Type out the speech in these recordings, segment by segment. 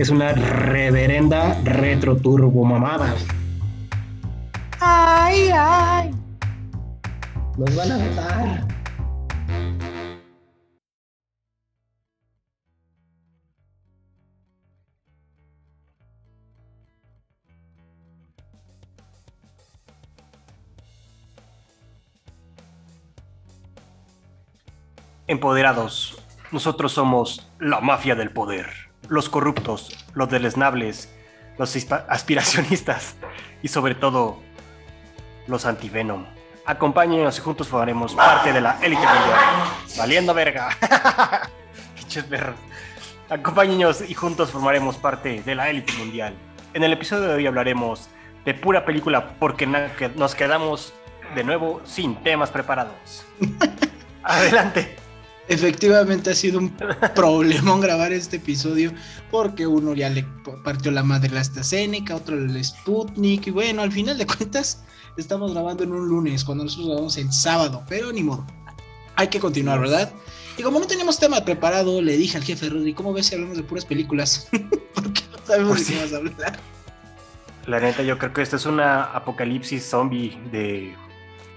Es una reverenda retro turbo mamada. Ay, ay. Nos van a matar. Empoderados, nosotros somos la mafia del poder. Los corruptos, los deleznables, los aspiracionistas y sobre todo los antivenom. Acompáñenos y juntos formaremos parte de la élite mundial. Valiendo verga. Pinches perros. Acompáñenos y juntos formaremos parte de la élite mundial. En el episodio de hoy hablaremos de pura película porque nos quedamos de nuevo sin temas preparados. Adelante. Efectivamente ha sido un problemón grabar este episodio porque uno ya le partió la madre la AstraZeneca, otro el Sputnik y bueno, al final de cuentas estamos grabando en un lunes cuando nosotros grabamos el sábado, pero ni modo. Hay que continuar, ¿verdad? Y como no teníamos tema preparado, le dije al jefe Rudy, ¿cómo ves si hablamos de puras películas? porque no sabemos Pues de qué sí. vas a hablar. La neta, yo creo que esto es una apocalipsis zombie de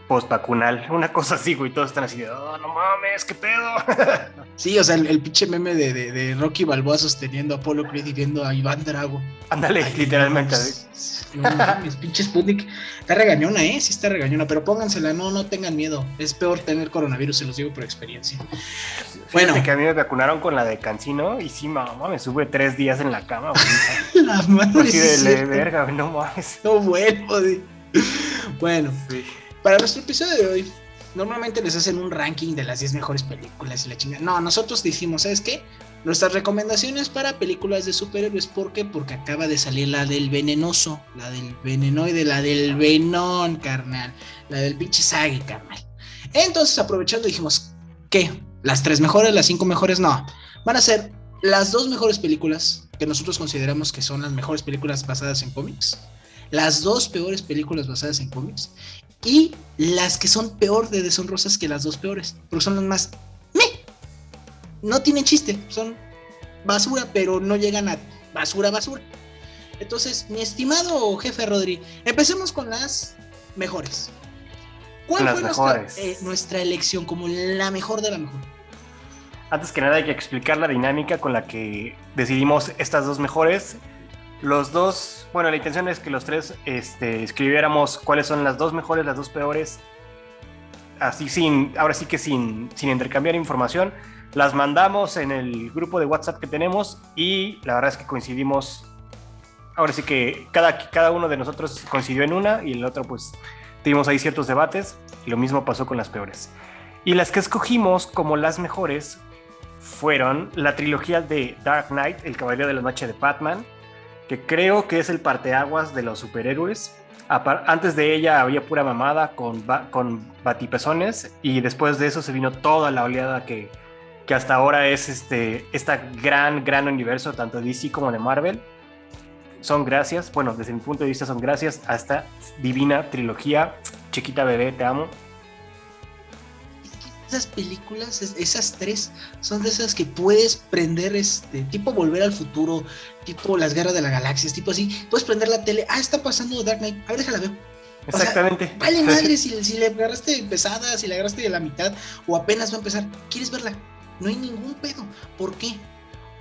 post-vacunal. Una cosa así, güey. Todos están así de, oh, no mames, qué pedo. Sí, o sea, el, el pinche meme de, de- de Rocky Balboa sosteniendo a Apolo Creed y viendo a Iván Drago. Ándale, literalmente. no, pues, No mames, pinche Sputnik. Está regañona, ¿eh? Sí está regañona, pero póngansela, no, no tengan miedo. Es peor tener coronavirus, se los digo por experiencia. Bueno. Bueno. que a mí me vacunaron con la de Cancino y sí, mamá, me sube tres días en la cama, güey. La madre sí de es le- cierto. verga, no mames. No vuelvo. Bueno, Sí. Para nuestro episodio de hoy, normalmente les hacen un ranking de las 10 mejores películas y la chingada. No, nosotros dijimos, ¿sabes qué? Nuestras recomendaciones para películas de superhéroes, ¿por qué? Porque acaba de salir la del venenoso, la del venenoide, la del venón, carnal, la del pinche sague, carnal. Entonces, aprovechando, dijimos, ¿qué? ¿Las tres mejores, las cinco mejores? No, van a ser las dos mejores películas que nosotros consideramos que son las mejores películas basadas en cómics, las dos peores películas basadas en cómics y las que son peor de deshonrosas que las dos peores, porque son las más me. No tienen chiste, son basura, pero no llegan a basura, basura. Entonces, mi estimado jefe Rodri, empecemos con las mejores. ¿Cuál Las fue nuestra, eh, nuestra elección como la mejor de la mejor? Antes que nada hay que explicar la dinámica con la que decidimos estas dos mejores. Los dos, bueno, la intención es que los tres este, escribiéramos cuáles son las dos mejores, las dos peores. Así sin, ahora sí que sin, sin intercambiar información. Las mandamos en el grupo de WhatsApp que tenemos y la verdad es que coincidimos. Ahora sí que cada, cada uno de nosotros coincidió en una y el otro pues tuvimos ahí ciertos debates y lo mismo pasó con las peores. Y las que escogimos como las mejores fueron la trilogía de Dark Knight, El Caballero de la Noche de Batman, creo que es el parteaguas de los superhéroes. Antes de ella había pura mamada con, con batipezones y después de eso se vino toda la oleada que, que hasta ahora es este esta gran, gran universo, tanto de DC como de Marvel. Son gracias, bueno, desde mi punto de vista son gracias a esta divina trilogía. Chiquita bebé, te amo. Esas películas, es- esas tres, son de esas que puedes prender, este, tipo Volver al Futuro, tipo Las Guerras de las Galaxias, tipo así. Puedes prender la tele, ah, está pasando Dark Knight, a ver, déjala ver. sea, Exactamente. Vale madre si, si le agarraste pesada, si le agarraste de la mitad o apenas va a empezar. ¿Quieres verla? No hay ningún pedo. ¿Por qué?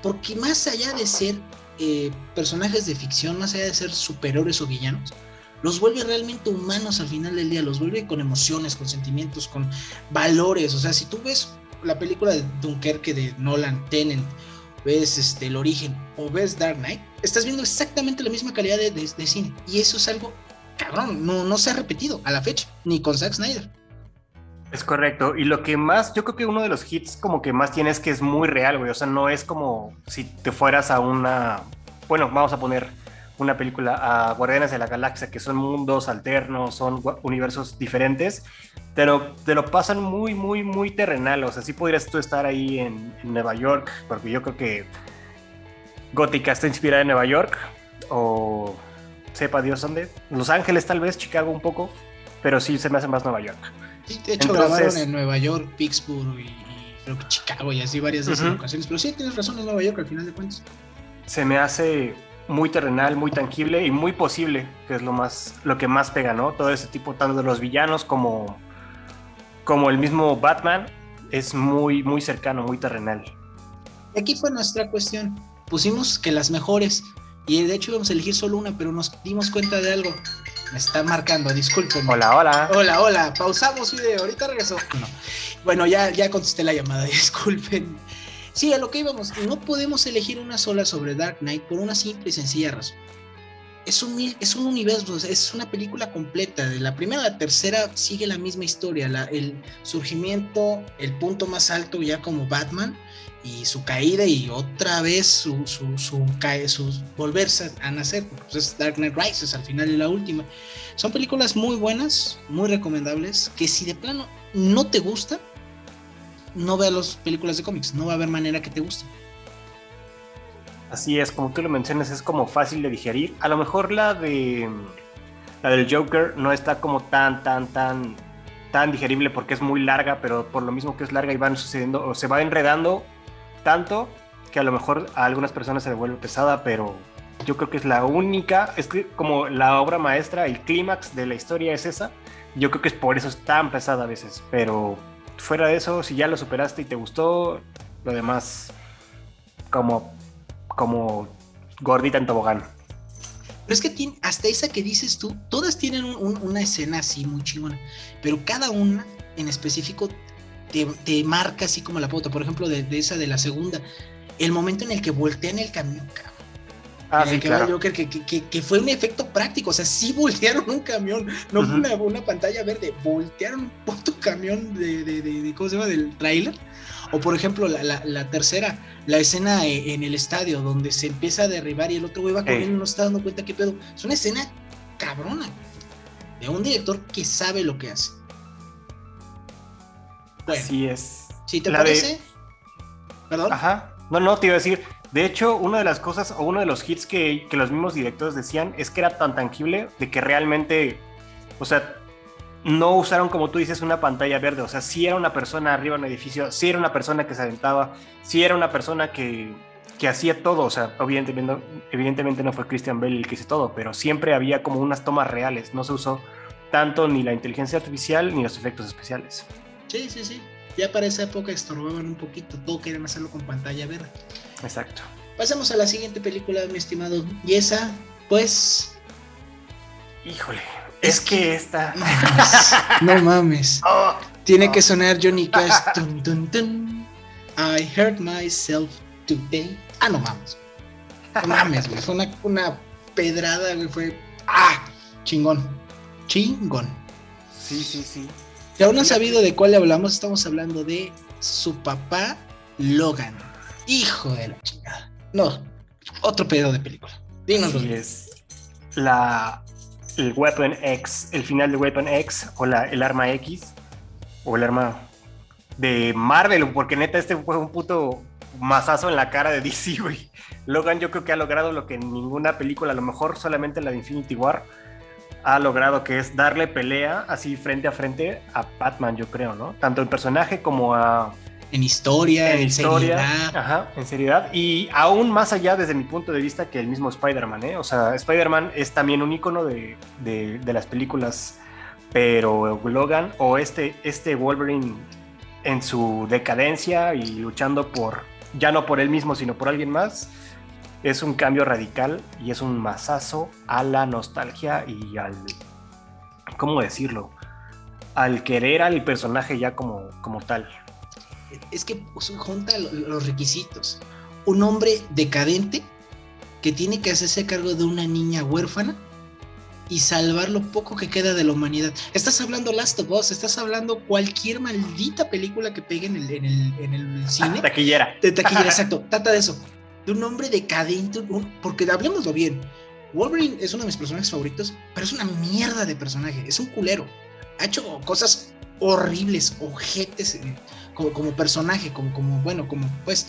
Porque más allá de ser eh, personajes de ficción, más allá de ser superiores o villanos, los vuelve realmente humanos al final del día, los vuelve con emociones, con sentimientos, con valores. O sea, si tú ves la película de Dunkerque de Nolan, Tennant, ves este, El Origen o ves Dark Knight, estás viendo exactamente la misma calidad de, de- de cine. Y eso es algo cabrón, no, no se ha repetido a la fecha, ni con Zack Snyder. Es correcto. Y lo que más, yo creo que uno de los hits como que más tienes que es muy real, güey. O sea, no es como si te fueras a una, bueno, vamos a poner una película a Guardianes de la Galaxia, que son mundos alternos, son universos diferentes, pero te lo pasan muy, muy, muy terrenal. O sea, sí podrías tú estar ahí en, en Nueva York, porque yo creo que Gótica está inspirada en Nueva York, o sepa Dios dónde. Los Ángeles, tal vez, Chicago un poco, pero sí se me hace más Nueva York. Sí, de hecho, Entonces- grabaron en Nueva York, Pittsburgh y, y creo que Chicago y así varias de esas Ujú. locaciones. Pero sí, tienes razón, en Nueva York al final de cuentas. se me hace muy terrenal, muy tangible y muy posible, que es lo más lo que más pega, ¿no? Todo ese tipo tanto de los villanos como como el mismo Batman es muy muy cercano, muy terrenal. Y aquí fue nuestra cuestión. Pusimos que las mejores. Y de hecho íbamos a elegir solo una, pero nos dimos cuenta de algo. Me está marcando, disculpen. Hola, hola. Hola, hola, pausamos video, ahorita regresó. No. Bueno, ya, ya contesté la llamada, disculpen. Sí, a lo que íbamos, no podemos elegir una sola sobre Dark Knight por una simple y sencilla razón. Es un, es un universo, es una película completa. De la primera a la tercera sigue la misma historia. la- el surgimiento, el punto más alto ya como Batman y su caída y otra vez su, su, su, cae- su volverse a nacer. Pues es Dark Knight Rises al final y la última. Son películas muy buenas, muy recomendables, que si de plano no te gusta, no veas las películas de cómics, no va a haber manera que te gusten. Así es, como tú lo mencionas, es como fácil de digerir. A lo mejor la de la del Joker no está como tan tan tan tan digerible porque es muy larga, pero por lo mismo que es larga y van sucediendo o se va enredando tanto que a lo mejor a algunas personas se le vuelve pesada, pero yo creo que es la única, es que como la obra maestra, el clímax de la historia es esa. Yo creo que es por eso es tan pesada a veces, pero fuera de eso, si ya lo superaste y te gustó, lo demás como como gordita en tobogán. Pero es que hasta esa que dices tú, todas tienen un- un- una escena así muy chingona, pero cada una en específico te, te marca así como la pauta. Por ejemplo, de, de esa de la segunda, el momento en el que voltean el camión, cabrón. Ah, sí, que va el claro. Joker, que, que- que- que fue un efecto práctico, o sea, sí voltearon un camión, no fue una, una pantalla verde, voltearon un puto camión de, de- de- de- ¿cómo se llama? Del tráiler. O por ejemplo, la, la- la tercera, la escena eh, en el estadio, donde se empieza a derribar y el otro güey va corriendo y no se está dando cuenta qué pedo. Es una escena cabrona, de un director que sabe lo que hace. Bueno, Así es. si te la de- parece, perdón. Ajá. No, no, te iba a decir. De hecho, una de las cosas o uno de los hits que, los mismos directores decían es que era tan tangible de que realmente, o sea, no usaron como tú dices una pantalla verde. O sea, sí era una persona arriba en un edificio, sí era una persona que se aventaba, sí era una persona que, que hacía todo. O sea, evidentemente, evidentemente no fue Christian Bale el que hizo todo, pero siempre había como unas tomas reales. No se usó tanto ni la inteligencia artificial ni los efectos especiales. Sí, sí, sí. Ya para esa época estorbaban un poquito, todo querían hacerlo con pantalla verde. Exacto. Pasemos a la siguiente película, mi estimado. Y esa, pues. Híjole, Es es, que esta... No mames. no mames. Oh, Tiene que sonar Johnny Cash. Tun, tun. I hurt myself today. Ah, no mames. No mames, güey. Fue una, una pedrada, güey. Fue. ¡Ah! Chingón. Chingón. sí, sí, sí. Si aún no han sabido de cuál le hablamos, estamos hablando de su papá Logan. Hijo de la chingada. No, otro pedo de película. Dinos, Sí, es la el Weapon X, el final de Weapon X o la, el arma X o el arma de Marvel, porque neta este fue un puto mazazo en la cara de DC, güey. Logan yo creo que ha logrado lo que ninguna película, a lo mejor solamente la de Infinity War, ha logrado, que es darle pelea así frente a frente a Batman, yo creo, ¿no? Tanto en personaje como a, en historia, en, en historia, seriedad. ajá, en seriedad, y aún más allá desde mi punto de vista que el mismo Spider-Man, ¿eh? O sea, Spider-Man es también un icono de, de- de las películas, pero Logan o este, este Wolverine en su decadencia y luchando por, ya no por él mismo, sino por alguien más, es un cambio radical y es un mazazo a la nostalgia y al, ¿cómo decirlo? Al querer al personaje ya como, como tal. Es que junta lo- los requisitos. Un hombre decadente que tiene que hacerse cargo de una niña huérfana y salvar lo poco que queda de la humanidad. Estás hablando Last of Us, estás hablando cualquier maldita película que pegue en el, en el, en el cine. Taquillera. De taquillera, exacto. Trata de eso. De un hombre decadente, un- porque hablemoslo bien. Wolverine es uno de mis personajes favoritos, pero es una mierda de personaje, es un culero. Ha hecho cosas horribles, ojetes eh, como, como personaje, como, como, bueno, como pues.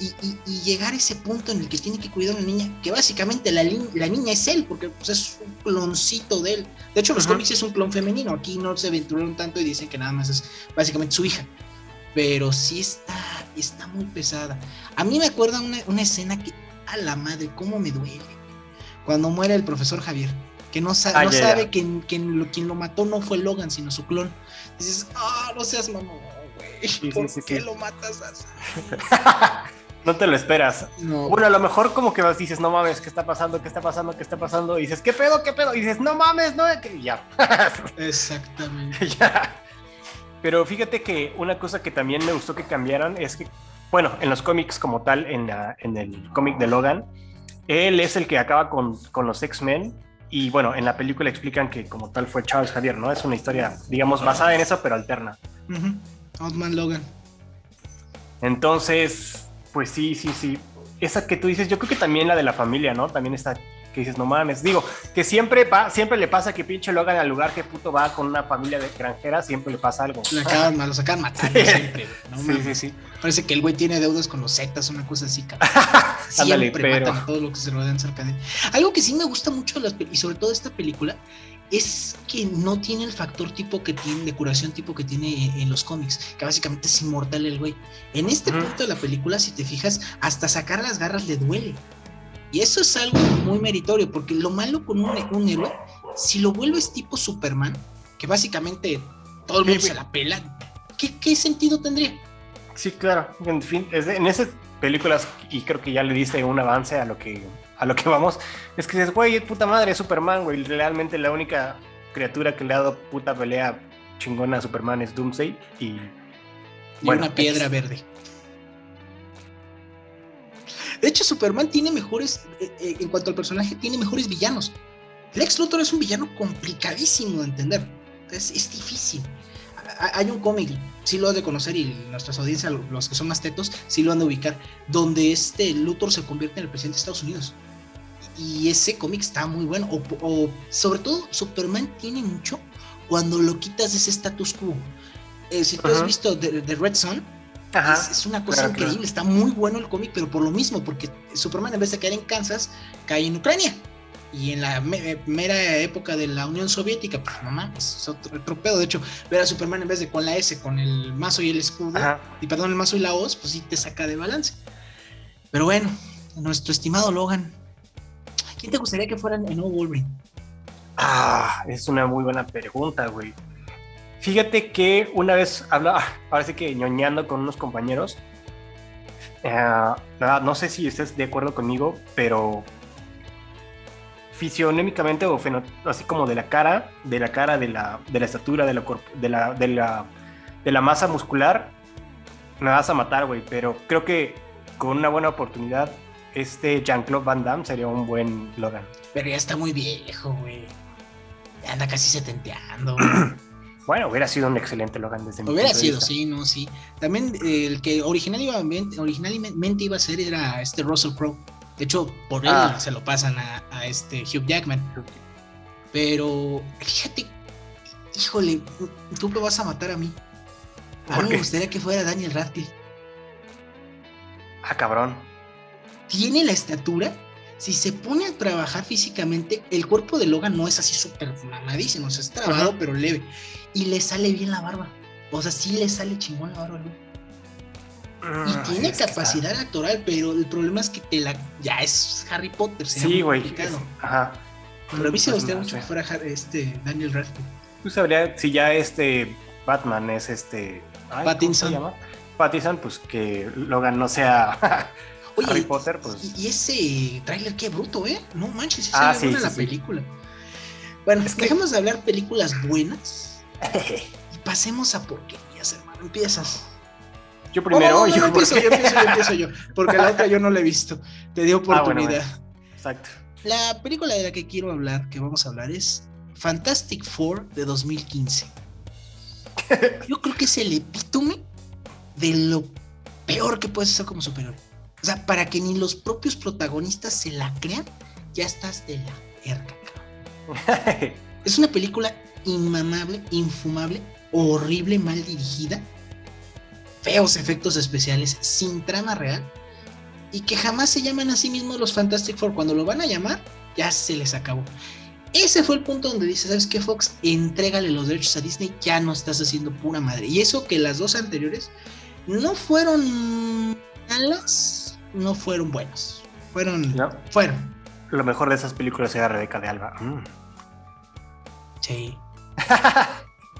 Y, y- y llegar a ese punto en el que tiene que cuidar a una niña, que básicamente la, la niña es él, porque pues, es un cloncito de él. De hecho, los cómics es un clon femenino, aquí no se aventuraron tanto y dicen que nada más es básicamente su hija. Pero sí está, está muy pesada. A mí me acuerda una, una escena que, a la madre, cómo me duele. Cuando muere el profesor Javier, que no, sa- Ah, no sabe que, que lo- quien lo mató no fue Logan, sino su clon. Dices, ah, no seas mamón, güey. sí, ¿Por sí, qué sí. lo matas así? no te lo esperas. No, Bueno, a lo mejor como que vas dices, no mames, ¿qué está pasando? ¿Qué está pasando? ¿Qué está pasando? Y dices, ¿qué pedo? ¿Qué pedo? Y dices, no mames, no, que y ya. exactamente. ya. Pero fíjate que una cosa que también me gustó que cambiaran es que, bueno, en los cómics como tal, en, la- en el cómic de Logan, él es el que acaba con, con los X-Men. Y bueno, en la película explican que como tal fue Charles Javier, ¿no? Es una historia, digamos, basada en eso, pero alterna. Ujú. Outman Logan. Entonces, pues sí, sí, sí. Esa que tú dices, yo creo que también la de la familia, ¿no? También está que dices, no mames. Digo, que siempre, pa- siempre le pasa que pinche Logan al lugar que puto va con una familia de extranjera, siempre le pasa algo. Lo acaban, sacan matando Sí. siempre. No sí, mames. sí, sí. Parece que el güey tiene deudas con los Zetas, una cosa así, cabrón. Ándale, Siempre pero- matan a todos los que se rodean cerca de él. Algo que sí me gusta mucho, las y sobre todo esta película, es que no tiene el factor tipo que tiene, de curación tipo que tiene en, los cómics, que básicamente es inmortal el güey. En este punto de la película, si te fijas, hasta sacar las garras le duele. Y eso es algo muy meritorio, porque lo malo con un, un héroe, si lo vuelves tipo Superman, que básicamente todo el mundo se la pela, ¿qué, qué sentido tendría? Sí, claro. En fin, en esas películas, y creo que ya le diste un avance a lo que, a lo que vamos, es que dices, güey, es puta madre, es Superman, güey. Realmente la única criatura que le ha dado puta pelea chingona a Superman es Doomsday. Y, Y bueno, una piedra verde. De hecho, Superman tiene mejores, eh, eh, en cuanto al personaje, tiene mejores villanos. Lex Luthor es un villano complicadísimo de entender. Es, es difícil. Ha- Hay un cómic, sí lo han de conocer y nuestras audiencias, lo- los que son más tetos, sí lo han de ubicar, donde este Luthor se convierte en el presidente de Estados Unidos. Y ese cómic está muy bueno. O, o sobre todo, Superman tiene mucho cuando lo quitas de ese status quo. Eh, si tú has visto The, The Red Son, Ajá. es, es una cosa claro, increíble, claro. está muy bueno el cómic, pero por lo mismo, porque Superman en vez de caer en Kansas, cae en Ucrania. Y en la me- mera época de la Unión Soviética, pues no mames, es otro, otro pedo. De hecho, ver a Superman en vez de con la S, con el mazo y el escudo, Ajá. y perdón, el mazo y la hoz, pues sí te saca de balance. Pero bueno, nuestro estimado Logan, ¿quién te gustaría que fuera el nuevo Wolverine? Ah, es una muy buena pregunta, güey. Fíjate que una vez hablaba, ahora sí que ñoñando con unos compañeros, eh, nada, no sé si estés de acuerdo conmigo, pero fisionémicamente o así como de la cara, de la cara, de la, de la estatura, de la, de la, de la, de la masa muscular, me vas a matar, güey. Pero creo que con una buena oportunidad, este Jean-Claude Van Damme sería un buen Logan. Pero ya está muy viejo, güey. Anda casi setenteando. Bueno, hubiera sido un excelente Logan desde mi Hubiera punto de sido, vista. sí, no, sí. También eh, el que originalmente, originalmente iba a ser era este Russell Crowe. De hecho, por él Ah. se lo pasan a, a este Hugh Jackman. Pero fíjate, híjole, tú me vas a matar a mí. A ¿Por mí me gustaría que fuera Daniel Radcliffe. Ah, cabrón. Tiene la estatura. Si se pone a trabajar físicamente, el cuerpo de Logan no es así súper mamadísimo, o sea, es trabajado Ajá. pero leve. Y le sale bien la barba. O sea, sí le sale chingón la barba. Y Ah, tiene es capacidad actoral, pero el problema es que te la. Ya es Harry Potter. Sí, güey. Ajá. Pero a mí me Pues gustaría mucho que fuera este Daniel Radcliffe. Tú sabrías si ya este Batman es este. ay, ¿cómo Pattinson. se llama? Pattinson, pues que Logan no sea Oye, Harry Potter, pues. y, ese tráiler, qué bruto, ¿eh? No manches, Ah, se ve sí, buena sí, la sí. película. Bueno, Es que- dejemos de hablar películas buenas y pasemos a porquerías, hermano. Empiezas. Yo primero, Oh, no, no, yo empiezo, yo empiezo, yo empiezo yo. Porque la otra yo no la he visto. Te di Ah, bueno, oportunidad. Exacto. La película de la que quiero hablar, que vamos a hablar, es Fantastic Four de 2015. Yo creo que es el epítome de lo peor que puedes hacer como superhéroe. O sea, para que ni los propios protagonistas se la crean, ya estás de la verga, cabrón. Es una película inmamable, infumable, horrible, mal dirigida, feos efectos especiales, sin trama real, y que jamás se llaman a sí mismos los Fantastic Four. Cuando lo van a llamar, ya se les acabó. Ese fue el punto donde dice, ¿sabes qué, Fox? Entrégale los derechos a Disney, ya no estás haciendo pura madre. Y eso que las dos anteriores no fueron malas, no fueron buenas. Fueron, No. fueron. Lo mejor de esas películas era Rebeca de Alba. Mm. Sí.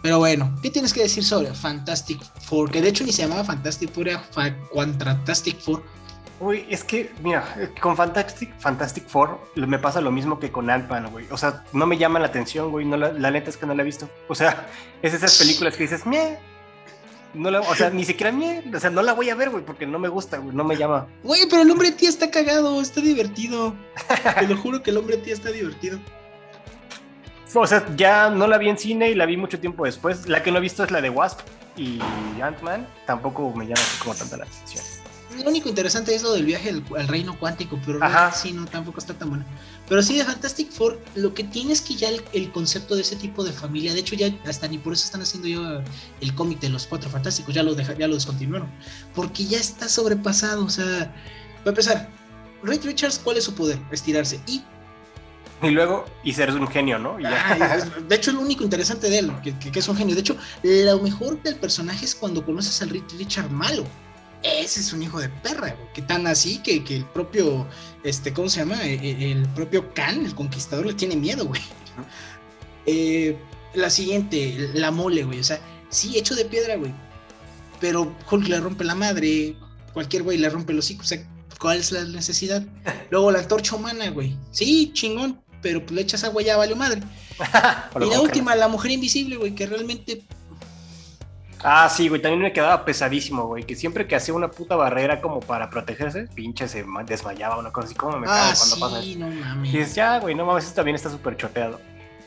Pero bueno, ¿qué tienes que decir sobre Fantastic Four? Que de hecho ni se llamaba Fantastic Four, era Fa- Fantastic Four. Uy, es que, mira, con Fantastic, Fantastic Four me pasa lo mismo que con Ant-Man, güey. O sea, no me llama la atención, güey. No la, la neta es que no la he visto. O sea, es esas películas que dices, meh. No la, o sea, ni siquiera meh. O sea, no la voy a ver, güey, porque no me gusta, güey. No me llama. Güey, pero el hombre tía está cagado, está divertido. Te lo juro que el hombre tía está divertido. O sea, ya no la vi en cine y la vi mucho tiempo después. La que no he visto es la de Wasp y Ant-Man. Tampoco me llama así como tanta la atención. Lo único interesante es lo del viaje al, al reino cuántico, pero Ajá. sí, no, tampoco está tan bueno. Pero sí, de Fantastic Four, lo que tiene es que ya el, el concepto de ese tipo de familia, de hecho ya hasta ni por eso están haciendo yo el cómic de los Cuatro Fantásticos, ya lo, deja- ya lo descontinuaron, porque ya está sobrepasado, o sea, va a empezar. Reed Richards, ¿cuál es su poder? Estirarse. Y Y luego, y ser un genio, ¿no? Es- de hecho, es lo único interesante de él, que, que- que es un genio. De hecho, lo mejor del personaje es cuando conoces al Richard malo. Ese es un hijo de perra, güey, que tan así que, que el propio, este, ¿cómo se llama? E- e- El, propio Khan, el conquistador, le tiene miedo, güey. Eh, la siguiente, la mole, güey. O sea, sí, hecho de piedra, güey. Pero Hulk le rompe la madre, cualquier güey le rompe los hocico. O sea, ¿cuál es la necesidad? Luego la antorcha humana, güey. Sí, chingón, pero pues le echas agua ya valió madre. Y la última, la mujer invisible, güey, que realmente. Ah, sí, güey, también me quedaba pesadísimo, güey, que siempre que hacía una puta barrera como para protegerse, pinche se ma- desmayaba, una cosa así, como me cago Ah, cuando pasa sí, eso. no Y mames. dices, ya, güey, no mames, esto también está súper choteado.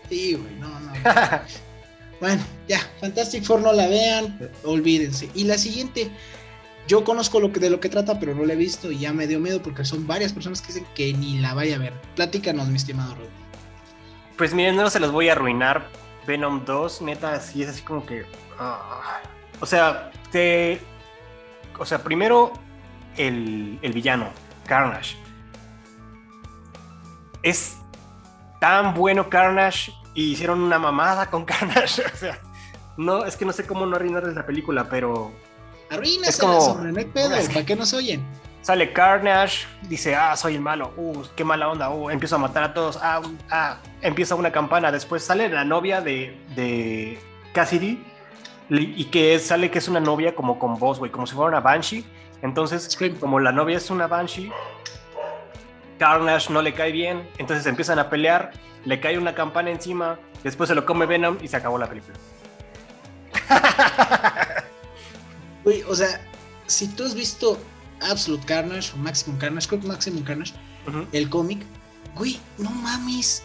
Sí, güey, no, no. bueno, ya, Fantastic Four no la vean, olvídense. Y la siguiente, yo conozco lo que, de lo que trata, pero no la he visto y ya me dio miedo porque son varias personas que dicen que ni la vaya a ver. Platícanos, mi estimado Rudy. Pues miren, no se los voy a arruinar. Venom 2, neta, sí es así como que. ah. o sea, te. O sea, primero el, el villano, Carnage. Es tan bueno Carnage y hicieron una mamada con Carnage. O sea, no, es que no sé cómo no arruinarles la película, pero Arruínasela, como- hombre, no hay pedo, ¿para qué nos oyen? Sale Carnage, dice, ah, soy el malo, uh, qué mala onda, uh, empiezo a matar a todos, ah, ah, empieza una campana, después sale la novia de, de Cassidy, y que sale que es una novia como con voz, güey, como si fuera una Banshee, entonces, Scream. como la novia es una Banshee, Carnage no le cae bien, entonces empiezan a pelear, le cae una campana encima, después se lo come Venom y se acabó la película. Güey, o sea, si tú has visto Absolute Carnage o Maximum Carnage, creo que Maximum Carnage, el cómic, güey, no mames.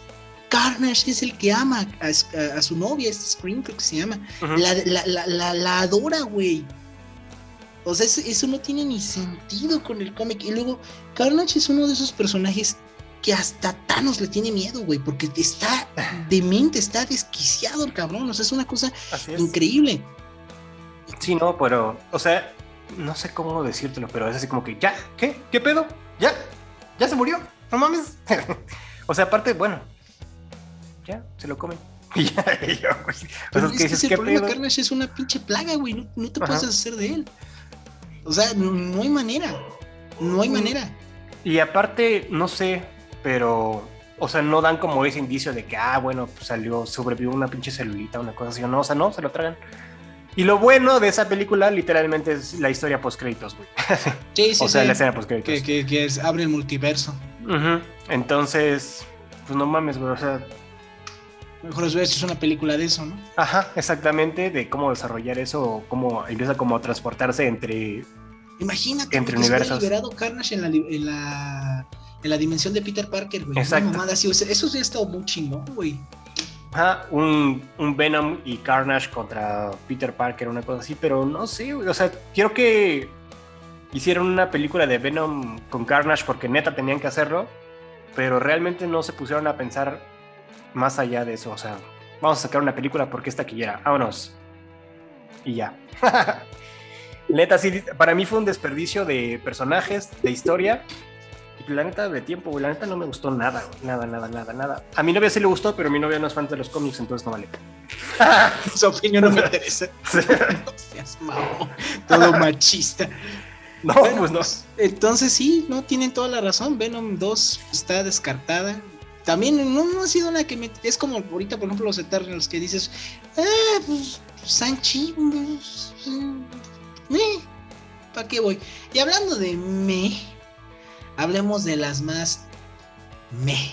Carnage es el que ama a, a- a su novia, este Scream creo que se llama. La, la- la- la- la adora, güey. O sea, eso, eso no tiene ni sentido con el cómic. Y luego, Carnage es uno de esos personajes que hasta Thanos le tiene miedo, güey, porque está demente, está desquiciado el cabrón. O sea, es una cosa increíble. Sí, no, pero, o sea, no sé cómo decírtelo, pero es así como que, ¿ya? ¿Qué? ¿Qué pedo? ¿Ya? ¿Ya se murió? No mames. o sea, aparte, bueno, ya, se lo comen. Y ya, y yo, pues, Pero es que dices, ¿qué problema, pedo? Carnage es una pinche plaga, güey. No, no te Ajá. puedes deshacer de él. O sea, no, hay manera. No hay Mm. manera. Y aparte, no sé, pero, o sea, no dan como ese indicio de que, ah, bueno, pues salió, sobrevivió una pinche celulita, una cosa así, o no, o sea, no, se lo tragan. Y lo bueno de esa película, literalmente, es la historia post-créditos, güey. Sí, sí, o sea, sí. la escena post-créditos. que, que, que es- abre el multiverso. Entonces, pues no mames, güey, o sea, Mejor os es una película de eso, ¿no? Ajá, exactamente, de cómo desarrollar eso, o cómo empieza como a transportarse entre... Imagínate Entre universos. liberado Carnage en la, en la, en la dimensión de Peter Parker, güey. Exacto. Una mamada así, o sea, eso sí ha estado muy chingón, güey. Un, Venom y Carnage contra Peter Parker, una cosa así, pero no sé, o sea, quiero que hicieron una película de Venom con Carnage porque neta tenían que hacerlo, pero realmente no se pusieron a pensar más allá de eso. O sea, vamos a sacar una película porque esta taquillera, vámonos. Y ya. neta, sí, para mí fue un desperdicio de personajes, de historia. La neta, de tiempo, güey. La neta no me gustó nada, güey. Nada, nada, nada, nada. A mi novia sí le gustó, pero mi novia no es fan de los cómics, entonces no vale. Su opinión no me interesa. No seas mamón, todo machista. No, Bueno, pues no. Entonces sí, no tienen toda la razón. Venom 2 está descartada. También no, no ha sido una que me... Es como ahorita, por ejemplo, los Eternals que dices, ah, pues Sanchi, pues, eh, ¿para qué voy? Y hablando de me, hablemos de las más me.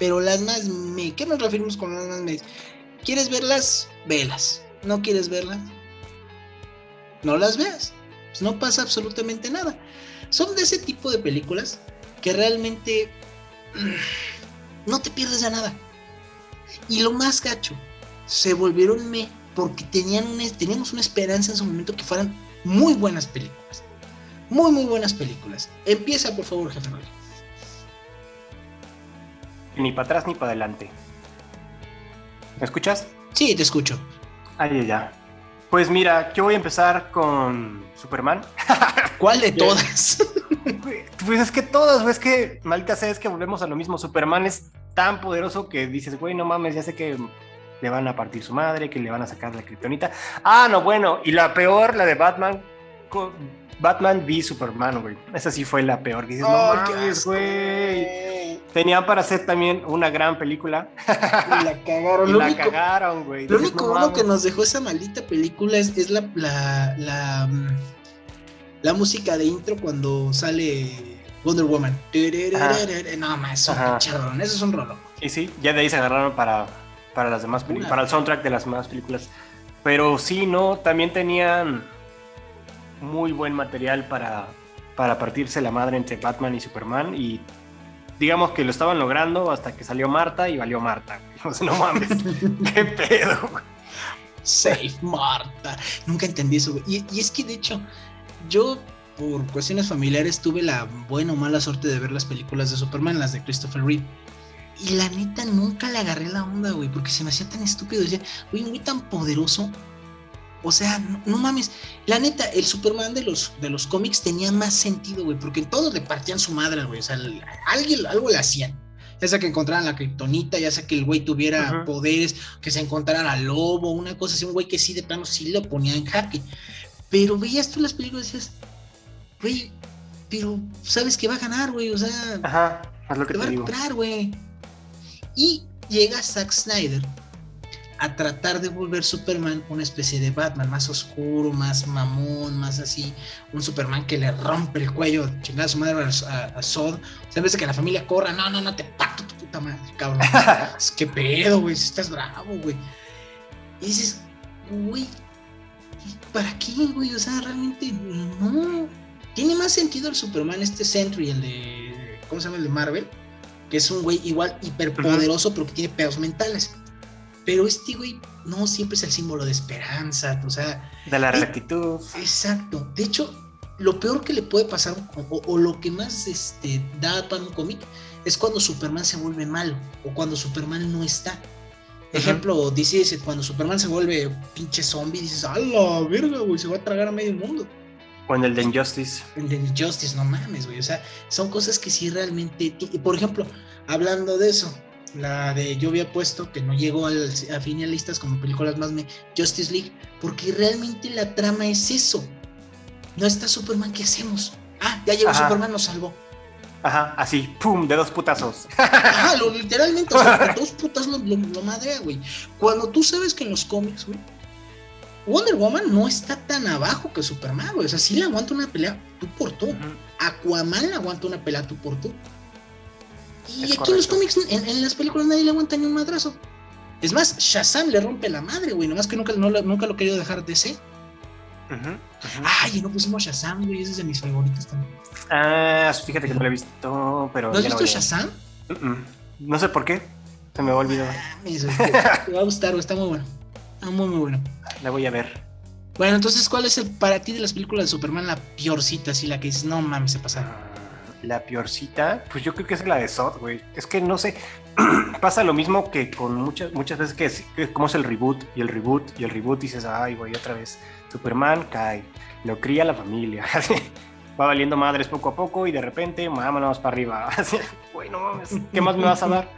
Pero las más me, ¿qué nos referimos con las más me? ¿Quieres verlas? Velas. ¿No quieres verlas? No las veas. Pues no pasa absolutamente nada. Son de ese tipo de películas que realmente no te pierdes de nada. Y lo más gacho, se volvieron me porque tenían teníamos una esperanza en su momento que fueran muy buenas películas. Muy, muy buenas películas. Empieza, por favor, jefe Rolly. Ni para atrás ni para adelante. ¿Me escuchas? Sí, te escucho. Ay, ya. Pues mira, yo voy a empezar con Superman. ¿Cuál de todas? Pues es que todas, güey, es que maldita sea, es que volvemos a lo mismo. Superman es tan poderoso que dices, güey, no mames, ya sé que le van a partir su madre, que le van a sacar la kriptonita. Ah, no, bueno, y la peor, la de Batman, Batman v Superman, güey. Esa sí fue la peor. Dices, Oh, no mames, asco, güey. Tenían para hacer también una gran película Y la cagaron. y Lo la único, cagaron, güey. lo único no bueno que nos dejó esa maldita película es, es la, la, la, mm, la música de intro cuando sale Wonder Woman. No, más, Ajá. pinche rolón, Eso es un rolón. Y sí, ya de ahí se agarraron para, para las demás películas, para el soundtrack de las demás películas. Pero sí, no, también tenían muy buen material para, para partirse la madre entre Batman y Superman. Y digamos que lo estaban logrando hasta que salió Marta y valió Marta. O sea, no mames, qué pedo. Safe Marta. Nunca entendí eso. Y, y es que de hecho, yo por cuestiones familiares tuve la buena o mala suerte de ver las películas de Superman, las de Christopher Reeve. Y la neta nunca le agarré la onda, güey, porque se me hacía tan estúpido. Decía, güey, güey tan poderoso. O sea, no, no mames. La neta, el Superman de los, de los cómics tenía más sentido, güey, porque todos le partían su madre, güey. O sea, el- alguien, algo le hacían. Ya sea que encontraran la kriptonita, ya sea que el güey tuviera poderes, que se encontraran al lobo, una cosa así, un güey que sí de plano sí lo ponía en jaque. Pero veías tú las películas y decías, güey, pero sabes que va a ganar, güey, o sea, Ajá, es lo que te va te a digo. recuperar, güey. Y llega Zack Snyder a tratar de volver Superman una especie de Batman más oscuro, más mamón, más así, un Superman que le rompe el cuello, chingada su madre a, a, Zod. O sea, de que la familia corra, no, no, no, te parto tu puta madre, cabrón. es que pedo, güey, si estás bravo, güey. Y dices, güey, ¿para qué, güey? O sea, realmente no. Tiene más sentido el Superman, este Sentry, el de. ¿Cómo se llama? El de Marvel. Que es un güey igual hiperpoderoso, pero que tiene pedos mentales. Pero este güey no siempre es el símbolo de esperanza. O sea, De la rectitud. exacto. De hecho, lo peor que le puede pasar, o, o lo que más este, da para un cómic, es cuando Superman se vuelve malo, o cuando Superman no está. Ejemplo, dices, cuando Superman se vuelve pinche zombie, dices, ¡a la verga, güey! Se va a tragar a medio mundo. O en el de Injustice. El de Justice, no mames, güey. O sea, son cosas que sí realmente. Por ejemplo, hablando de eso, la de yo había puesto que no llegó al, a finalistas como películas más me Justice League, porque realmente la trama es eso. No está Superman, ¿qué hacemos? Ah, ya llegó Ajá. Superman, nos salvó. Ajá, así, pum, de dos putazos. Ajá, lo, literalmente, o sea, con dos putas lo, lo, lo madrea, güey. Cuando tú sabes que en los cómics, güey, Wonder Woman no está tan abajo que Superman, güey. O sea, sí le aguanta una pelea tú por tú. Aquaman le aguanta una pelea tú por tú. Y Es aquí en los cómics, en, en las películas, nadie le aguanta ni un madrazo. Es más, Shazam le rompe la madre, güey. Nomás que nunca, no, lo- nunca lo he querido dejar de ser. Ujú, ujú. Ay, y no pusimos Shazam, güey. Ese es de mis favoritos también. Ah, fíjate que no lo he visto, pero. ¿No has visto a. Shazam? No sé por qué. Se me ha olvidado. Mames, güey, te, te va a gustar, güey. Está muy bueno. Está muy, muy bueno. La voy a ver. Bueno, entonces, ¿cuál es el, para ti de las películas de Superman la peorcita? Así la que dices, no mames, se pasaron. La peorcita, pues yo creo que es la de Sod, güey. Es que no sé, pasa lo mismo que con muchas, muchas veces que es, que como es el reboot y el reboot y el reboot dices, ay, güey, otra vez, Superman cae, lo cría la familia. Va valiendo madres poco a poco y de repente, vámonos para arriba. Güey, no mames, ¿qué más me vas a dar?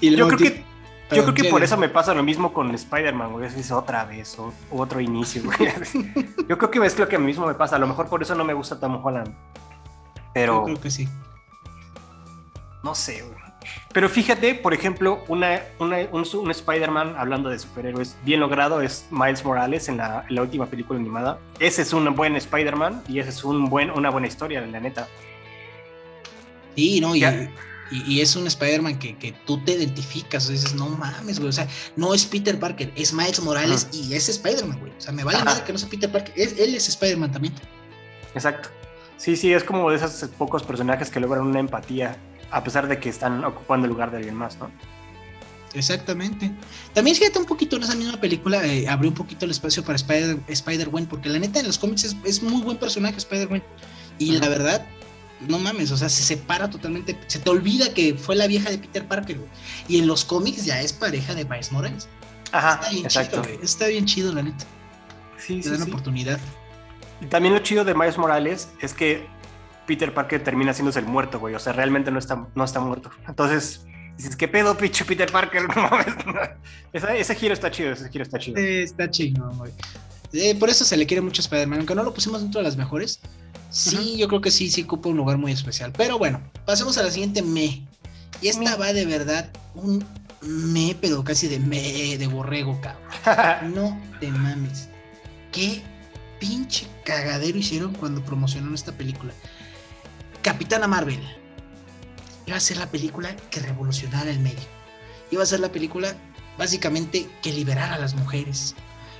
Y Yo creo que, yo creo que ¿qué por eso me pasa lo mismo con Spider-Man, güey. Es otra vez, o, otro inicio, güey. Yo creo que es lo que a mí mismo me pasa. A lo mejor por eso no me gusta Tom Holland. Yo Pero creo que sí. no sé, güey. Pero fíjate, por ejemplo, una, una- un, un Spider-Man, hablando de superhéroes, bien logrado es Miles Morales en la, en la última película animada. Ese es un buen Spider-Man y ese es un buen, una buena historia, la neta. Sí, no, y, Ya. y, y es un Spider-Man que, que tú te identificas, o sea, dices, no mames, güey, o sea, no es Peter Parker, es Miles Morales y es Spider-Man, güey, o sea, me vale nada que no sea Peter Parker, es- él es Spider-Man también. Exacto. Sí, sí, es como de esos pocos personajes que logran una empatía, a pesar de que están ocupando el lugar de alguien más, ¿no? Exactamente. También fíjate un poquito en esa misma película, eh, abrió un poquito el espacio para Spider- Spider-Gwen, porque la neta en los cómics es, es muy buen personaje Spider-Gwen. Y Ajá. la verdad, no mames, o sea, se separa totalmente, se te olvida que fue la vieja de Peter Parker, güey. Y en los cómics ya es pareja de Miles Morales. Ajá, Está bien exacto. chido, güey. Está bien chido, la neta. Sí, Te sí, dan sí. oportunidad. Y también lo chido de Miles Morales es que Peter Parker termina haciéndose el muerto, güey. O sea, realmente no está, no está muerto. Entonces, dices, ¿qué pedo, pinche Peter Parker? No. Ese, ese giro está chido, ese giro está chido. Eh, está chingón, güey. Eh, por eso se le quiere mucho a Spider-Man, aunque no lo pusimos dentro de las mejores. Sí, Ujú. yo creo que sí, sí ocupa un lugar muy especial. Pero bueno, pasemos a la siguiente me. Y esta Me. va de verdad un me, pero casi de me de borrego, cabrón. No te mames. Qué pinche cagadero hicieron cuando promocionaron esta película. Capitana Marvel. Iba a ser la película que revolucionara el medio. Iba a ser la película básicamente que liberara a las mujeres.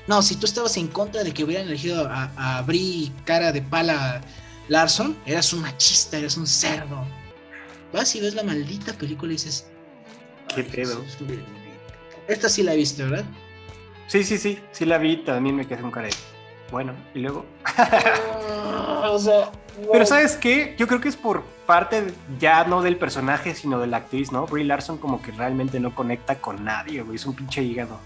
No, si tú estabas en contra de que hubieran elegido a, a Brie cara de pala Larson, eras un machista, eras un cerdo. Vas y ves la maldita película y dices... ¿Qué "Ay, pedo?" Jesús, güey". Esta sí la viste, ¿verdad? Sí, sí, sí. Sí la vi, también me quedé con cara de... Bueno, y luego... o sea... Pero ¿sabes qué? Yo creo que es por parte ya no del personaje, sino de la actriz, ¿no? Brie Larson como que realmente no conecta con nadie, güey. Es un pinche hígado.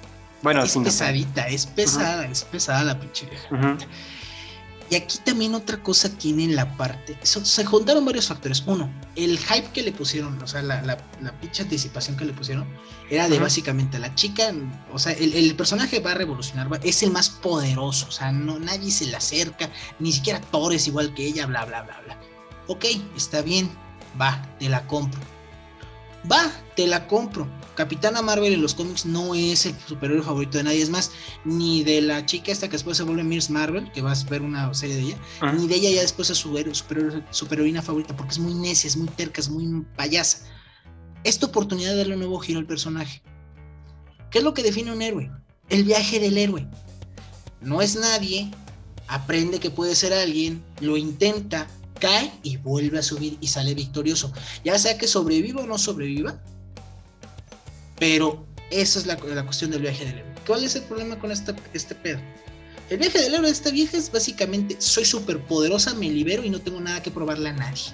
Bueno, es no pesadita, es pesada, es pesada la pinche vieja. Ujú. Y aquí también otra cosa tiene en la parte. so- se juntaron varios factores. Uno, el hype que le pusieron, o sea, la, la, la pinche anticipación que le pusieron, era de Ujú. básicamente la chica, o sea, el, el personaje va a revolucionar, va- es el más poderoso, o sea, no, nadie se le acerca, ni siquiera Thor es igual que ella, bla, bla, bla, bla. Ok, está bien, va, te la compro. Va, te la compro. Capitana Marvel en los cómics no es el superhéroe favorito de nadie, es más, ni de la chica esta que después se vuelve Miss Marvel, que vas a ver una serie de ella, Ujú. ni de ella ya después es su superheroína favorita, porque es muy necia, es muy terca, es muy payasa. Esta oportunidad de darle un nuevo giro al personaje. ¿Qué es lo que define un héroe? El viaje del héroe. No es nadie, aprende que puede ser alguien, lo intenta, cae y vuelve a subir y sale victorioso. Ya sea que sobreviva o no sobreviva, pero esa es la, la cuestión del viaje del héroe. ¿Cuál es el problema con esta, este pedo? El viaje del héroe de esta vieja es básicamente, soy súper poderosa, me libero y no tengo nada que probarle a nadie.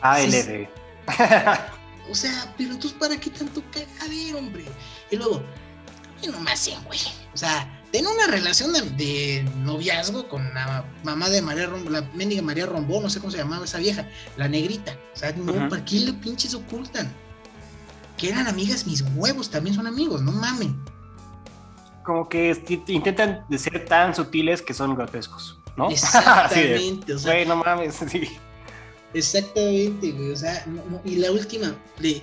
ALD. O sea, pero entonces, ¿para qué tanto cagadero, hombre? Y luego, ¿qué no me hacen, güey? O sea, ten una relación de, de noviazgo con la mamá de María Rombó, la mendiga María Rombó, no sé cómo se llamaba esa vieja, la negrita. O sea, no. ¿para qué le pinches ocultan? Que eran amigas, mis huevos también son amigos, no mamen. como que intentan de ser tan sutiles que son grotescos, ¿no? De, Exactamente, o sea, güey, no mames, sí. Exactamente, güey. O sea, no- no, y la última, de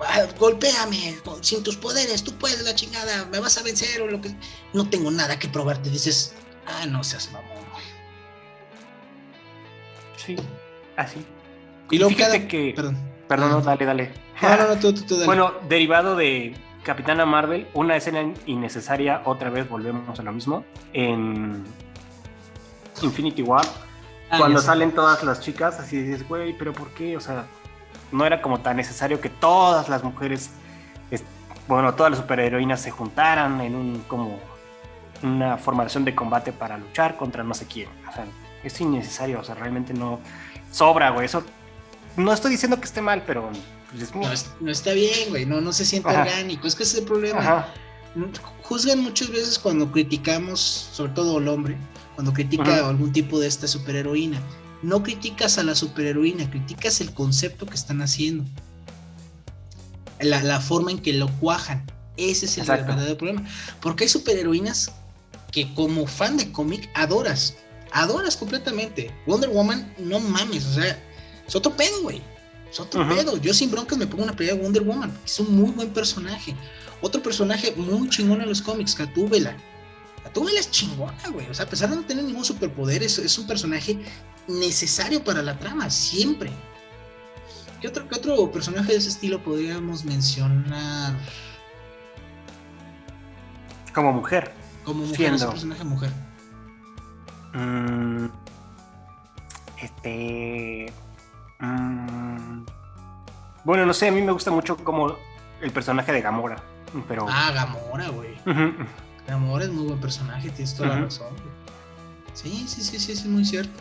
"Ah, golpéame sin tus poderes, tú puedes la chingada, me vas a vencer o lo que. No tengo nada que probarte. Dices, ah, no seas mamón, güey. Sí, así. Y luego fíjate cada- que... Perdón. Perdón, no, dale, dale. No, no, no, tú, tú, tú, dale. Bueno, derivado de Capitana Marvel, una escena innecesaria, otra vez volvemos a lo mismo, en Infinity War, Ah, cuando salen todas las chicas, así dices, güey, pero ¿por qué? O sea, no era como tan necesario que todas las mujeres, es- bueno, todas las superheroínas se juntaran en un como una formación de combate para luchar contra no sé quién. O sea, es innecesario, o sea, realmente no. sobra, güey. Eso no estoy diciendo que esté mal, pero pues, es No, no está bien, güey, no, no se siente Ajá. orgánico, es que ese es el problema. Ajá. Juzgan muchas veces cuando criticamos, sobre todo el hombre, cuando critica Ajá. algún tipo de esta superheroína. No criticas a la superheroína, criticas el concepto que están haciendo. La, la forma en que lo cuajan. Ese es el verdadero problema. Porque hay superheroínas que como fan de cómic adoras. Adoras completamente. Wonder Woman, no mames, o sea, es otro pedo, güey. Es otro pedo. Yo sin broncas me pongo una pelea de Wonder Woman. Es un muy buen personaje. Otro personaje muy chingón en los cómics, Gatúbela. Gatúbela es chingona, güey. O sea, a pesar de no tener ningún superpoder, es, es un personaje necesario para la trama, siempre. ¿Qué otro, ¿Qué otro personaje de ese estilo podríamos mencionar Como mujer. como mujer? Siendo. Ese personaje mujer. Mm, este. Mm, bueno, no sé, a mí me gusta mucho como el personaje de Gamora. Pero. Ah, Gamora, güey. Gamora es muy buen personaje, tienes toda la razón. güey. Sí, sí, sí, sí, es muy cierto.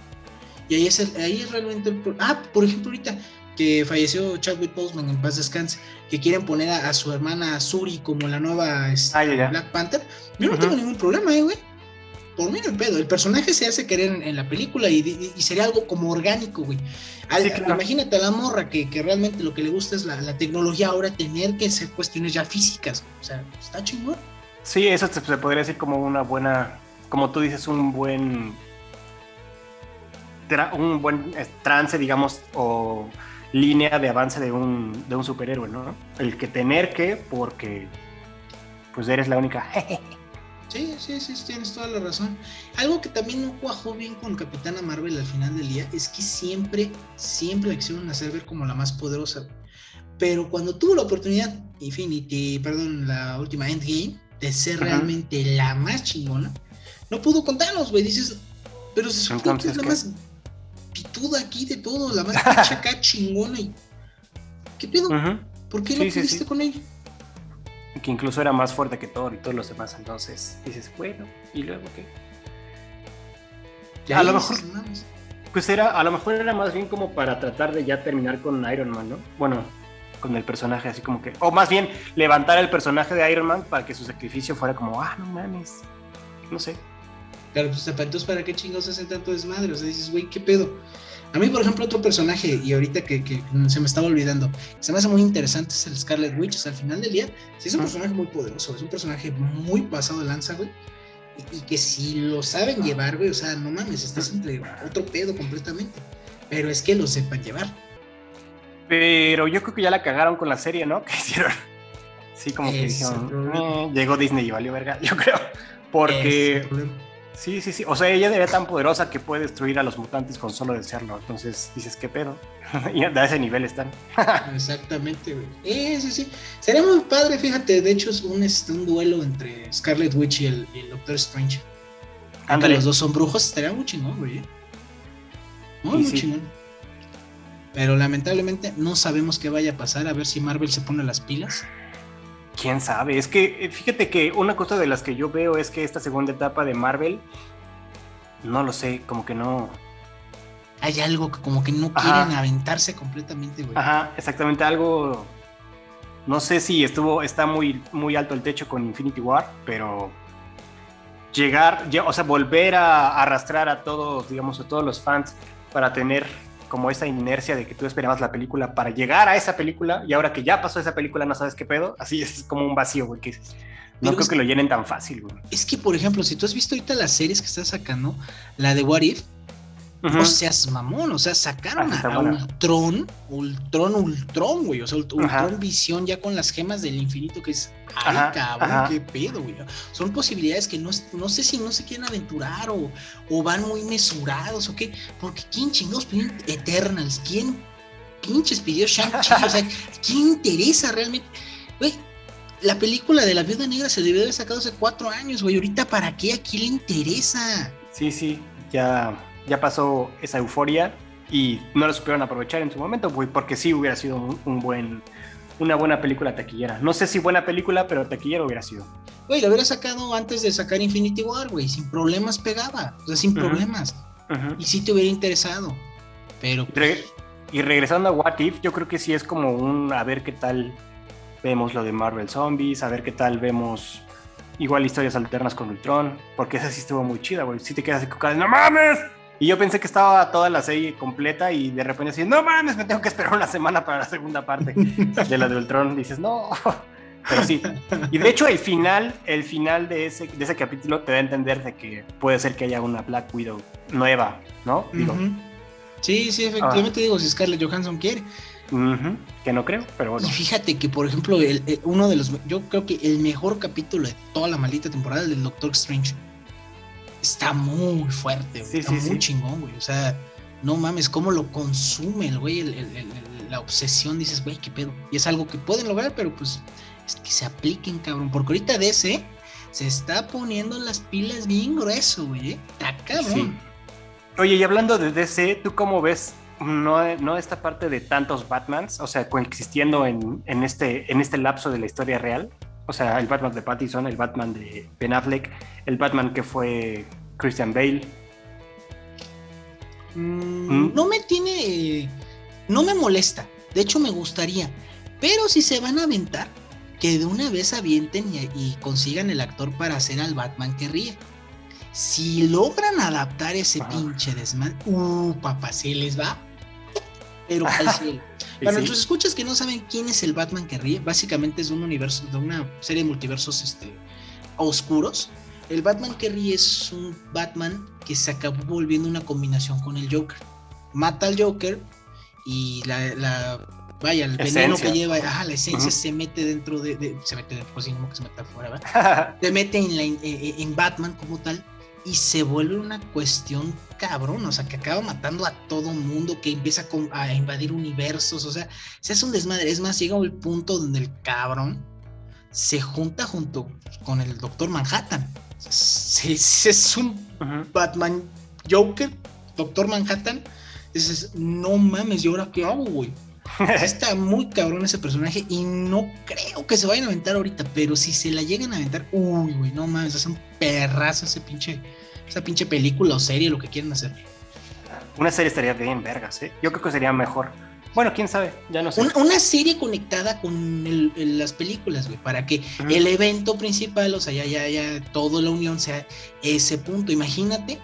Y ahí es, el- ahí es realmente el Ah, por ejemplo, ahorita que falleció Chadwick Boseman en paz descanse, que quieren poner a, a su hermana Suri como la nueva este, Ah. Black Panther, yo no tengo ningún problema, eh, güey. Por mí no hay pedo. El personaje se hace querer en, en la película y, y- y sería algo como orgánico, güey. Al- Sí, claro. Imagínate a la morra que, que realmente lo que le gusta es la, la tecnología, ahora tener que hacer cuestiones ya físicas. O sea, está chingón. Sí, eso se, se podría decir como una buena. Como tú dices, un buen. tra- un buen eh, trance, digamos, o línea de avance de un, de un superhéroe, ¿no? El que tener que, porque. Pues eres la única. Sí, sí, sí, tienes toda la razón. Algo que también no cuajó bien con Capitana Marvel al final del día es que siempre, siempre la quisieron hacer ver como la más poderosa. Pero cuando tuvo la oportunidad, Infinity, perdón, la última Endgame, de ser Ajá. realmente la más chingona, no pudo contarnos, güey. Dices, pero se supone que es la ¿qué? más pituda aquí de todo, la más acá chingona. Y... ¿Qué pedo? ¿Por qué no sí, pudiste sí. con ella? Que incluso era más fuerte que Thor y todos los demás. Entonces dices, bueno, ¿y luego qué? Y A lo mejor-. Pues era, a lo mejor era más bien como para tratar de ya terminar con Iron Man, ¿no? Bueno, con el personaje así como que, o más bien levantar el personaje de Iron Man para que su sacrificio fuera como, ah, no mames, no sé. Claro, pues entonces para qué chingados hacen tanto desmadre, o sea, dices, güey, ¿qué pedo? A mí, por ejemplo, otro personaje, y ahorita que, que se me estaba olvidando, se me hace muy interesante, es el Scarlet Witch, o sea, al final del día, sí es un Ah. personaje muy poderoso, es un personaje muy pasado de lanza, güey, y, y que si lo saben llevar, güey, o sea, no mames, estás entre otro pedo completamente, pero es que lo sepan llevar. Pero yo creo que ya la cagaron con la serie, ¿no? Que hicieron. Sí, como que es dijeron. "Eh", llegó Disney y valió verga, yo creo. Porque. Sí, sí, sí, o sea, ella era tan poderosa que puede destruir a los mutantes con solo desearlo. Entonces dices, ¿qué pedo? y a ese nivel están. Exactamente, güey. Ese sí. Sería muy padre, fíjate. De hecho, es un, este, un duelo entre Scarlet Witch y el, y el Doctor Strange. Ándale. los dos son brujos, estaría muy chingón, güey. ¿eh? Muy, muy sí. chingón. Pero lamentablemente no sabemos qué vaya a pasar. A ver si Marvel se pone las pilas. Quién sabe, es que eh, fíjate que una cosa de las que yo veo es que esta segunda etapa de Marvel, no lo sé, como que no. Hay algo que como que no Ajá. quieren aventarse completamente, güey. Ajá, exactamente algo. No sé si estuvo, está muy, muy alto el techo con Infinity War, pero llegar, o sea, volver a arrastrar a todos, digamos, a todos los fans para tener como esa inercia de que tú esperabas la película para llegar a esa película y ahora que ya pasó esa película no sabes qué pedo, así es como un vacío, güey, que no creo es- que lo llenen tan fácil, güey. Es que, por ejemplo, si tú has visto ahorita las series que está sacando, la de What If, Ujú. No seas mamón, o sea, sacaron Ah, a, a. Ultron, Ultron, Ultron, güey, o sea, Ajá. Ultron Visión ya con las gemas del infinito, que es, ay, Ajá, cabrón, ajá. qué pedo, güey. Son posibilidades que no, no sé si no se quieren aventurar o, o van muy mesurados o qué, porque ¿quién chingados pidió Eternals? ¿Quién pinches pidió Shang-Chi? O sea, ¿quién interesa realmente? Güey, la película de la Viuda Negra se debió haber sacado hace cuatro años, güey, ahorita ¿para qué? ¿A quién le interesa? Sí, sí, ya, ya pasó esa euforia y no la supieron aprovechar en su momento, porque sí hubiera sido un, un buen, una buena película taquillera. No sé si buena película, pero taquillera hubiera sido. Güey, lo hubiera sacado antes de sacar Infinity War, güey. Sin problemas pegaba. O sea, sin problemas. Y sí te hubiera interesado. Pero y regresando a What If, yo creo que sí es como un a ver qué tal vemos lo de Marvel Zombies, a ver qué tal vemos igual historias alternas con Ultron, porque esa sí estuvo muy chida, güey. Sí te quedas así con ¡No mames! Y yo pensé que estaba toda la serie completa y de repente así, ¡No mames! Me tengo que esperar una semana para la segunda parte de la de Ultron. Dices, ¡No! Pero sí. Y de hecho, el final, el final de ese, de ese capítulo te da a entender de que puede ser que haya una Black Widow nueva, ¿no? Digo, ujú. Sí, sí, efectivamente digo, si Scarlett Johansson quiere. ujú, que no creo, pero bueno. Y fíjate que, por ejemplo, el- el- uno de los. Yo creo que el mejor capítulo de toda la maldita temporada, el del Doctor Strange, está muy fuerte. Sí, está sí, muy sí. chingón, güey. O sea, no mames, cómo lo consume el güey, el- el- el- el- la obsesión. Dices, güey, qué pedo. Y es algo que pueden lograr, pero pues es que se apliquen, cabrón. Porque ahorita DC se está poniendo las pilas bien grueso, güey. ¿eh? Está cabrón. Oye, y hablando de DC, ¿tú cómo ves no, no esta parte de tantos Batmans, o sea, coexistiendo en, en este, en este lapso de la historia real? O sea, el Batman de Pattinson, el Batman de Ben Affleck, el Batman que fue Christian Bale. Mm, ¿Mm? No me tiene. No me molesta. De hecho, me gustaría. Pero si se van a aventar, que de una vez avienten y, y consigan el actor para hacer al Batman que ríe. Si logran adaptar ese Ajá. pinche desmadre, uh, papá, se les va. Pero al cielo. Para sí, nuestros escuchas que no saben quién es el Batman que ríe, básicamente es de un universo, de una serie de multiversos este, oscuros. El Batman que ríe es un Batman que se acabó volviendo una combinación con el Joker. Mata al Joker y la, la- vaya, el veneno que lleva, ajá, la esencia se mete dentro de, de- se mete dentro, pues sí, no que se meta afuera, ¿verdad? se mete en, la- en- en Batman como tal y se vuelve una cuestión cabrón, o sea, que acaba matando a todo mundo, que empieza a, invadir universos, o sea, se hace un desmadre. Es más, llega el punto donde el cabrón se junta junto con el Doctor Manhattan. Se- es un. Batman Joker, Doctor Manhattan. Dices, no mames, ¿y ahora qué hago, güey? Está muy cabrón ese personaje y no creo que se vayan a aventar ahorita, pero si se la llegan a aventar, uy, güey, no mames, hace un perrazo ese pinche, esa pinche película o serie, lo que quieran hacer. Una serie estaría bien, vergas, ¿eh? Yo creo que sería mejor. Bueno, quién sabe, ya no sé. Una, una serie conectada con el- el- las películas, güey, para que el evento principal, o sea, ya, ya, ya, toda la unión sea ese punto. Imagínate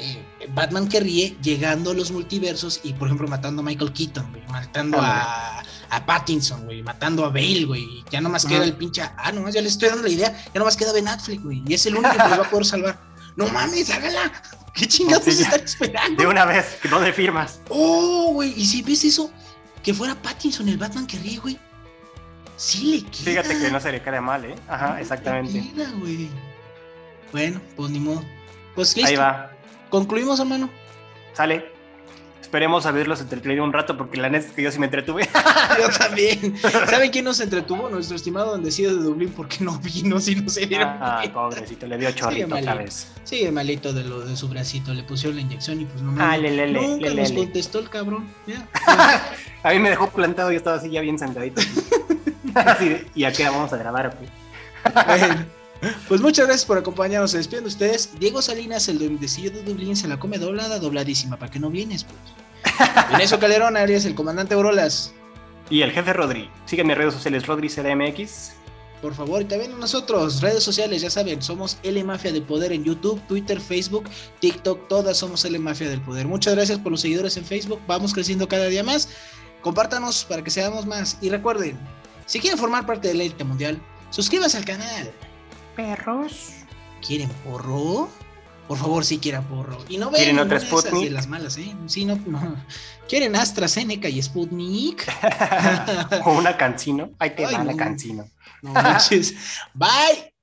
eh, Batman que ríe llegando a los multiversos y, por ejemplo, matando a Michael Keaton, güey, matando a, a Pattinson, güey, matando a Bale, güey. Ya nomás Ujú. queda el pinche. Ah, nomás ya le estoy dando la idea. Ya nomás queda Ben Affleck, güey. Y es el único que nos va a poder salvar. No mames, hágala. ¿Qué chingados Sí, están esperando? De una vez, ¿dónde firmas? Oh, güey. Y si ves eso, que fuera Pattinson el Batman que ríe, güey. Sí le queda. Fíjate que no se le queda mal, ¿eh? Ajá, exactamente. queda, güey. Bueno, pues ni modo. Pues listo. Ahí va. Concluimos, hermano. Sale. Esperemos haberlos entretenido un rato porque la neta es que yo sí me entretuve. Yo también. ¿Saben quién nos entretuvo? Nuestro estimado Bendecido de Dublín, porque no vino, si no se dieron. Ah, pobrecito, le dio chorrito otra vez. Sí, malito de lo de su bracito, le pusieron la inyección y pues no Ah, mames, le, le, le, Nunca nos contestó el cabrón. Ya. A mí me dejó plantado y estaba así ya bien. Así de, ¿Y a qué vamos a grabar? qué? Bueno, pues muchas gracias por acompañarnos. Se despiden de ustedes. Diego Salinas, el Bendecido de Dublín, se la come doblada, dobladísima. ¿Para que no vienes? Pues? Inés Calderón, Arias, el comandante Brolas. Y el jefe Rodri. Sígueme en redes sociales Rodri CDMX. Por favor, y también nosotros, redes sociales, ya saben, somos L Mafia del Poder en YouTube, Twitter, Facebook, TikTok, todas somos L Mafia del Poder. Muchas gracias por los seguidores en Facebook, vamos creciendo cada día más. Compártanos para que seamos más. Y recuerden, si quieren formar parte de la élite mundial, suscríbanse al canal. Perros. ¿Quieren porro? Por favor, si quieran porro. Y no ven ¿Quieren otra Sputnik? de las malas, ¿eh? Sí, no, no. ¿Quieren AstraZeneca y Sputnik? o una cancino. Ahí te Ay, va la no. cancino. No manches. Bye.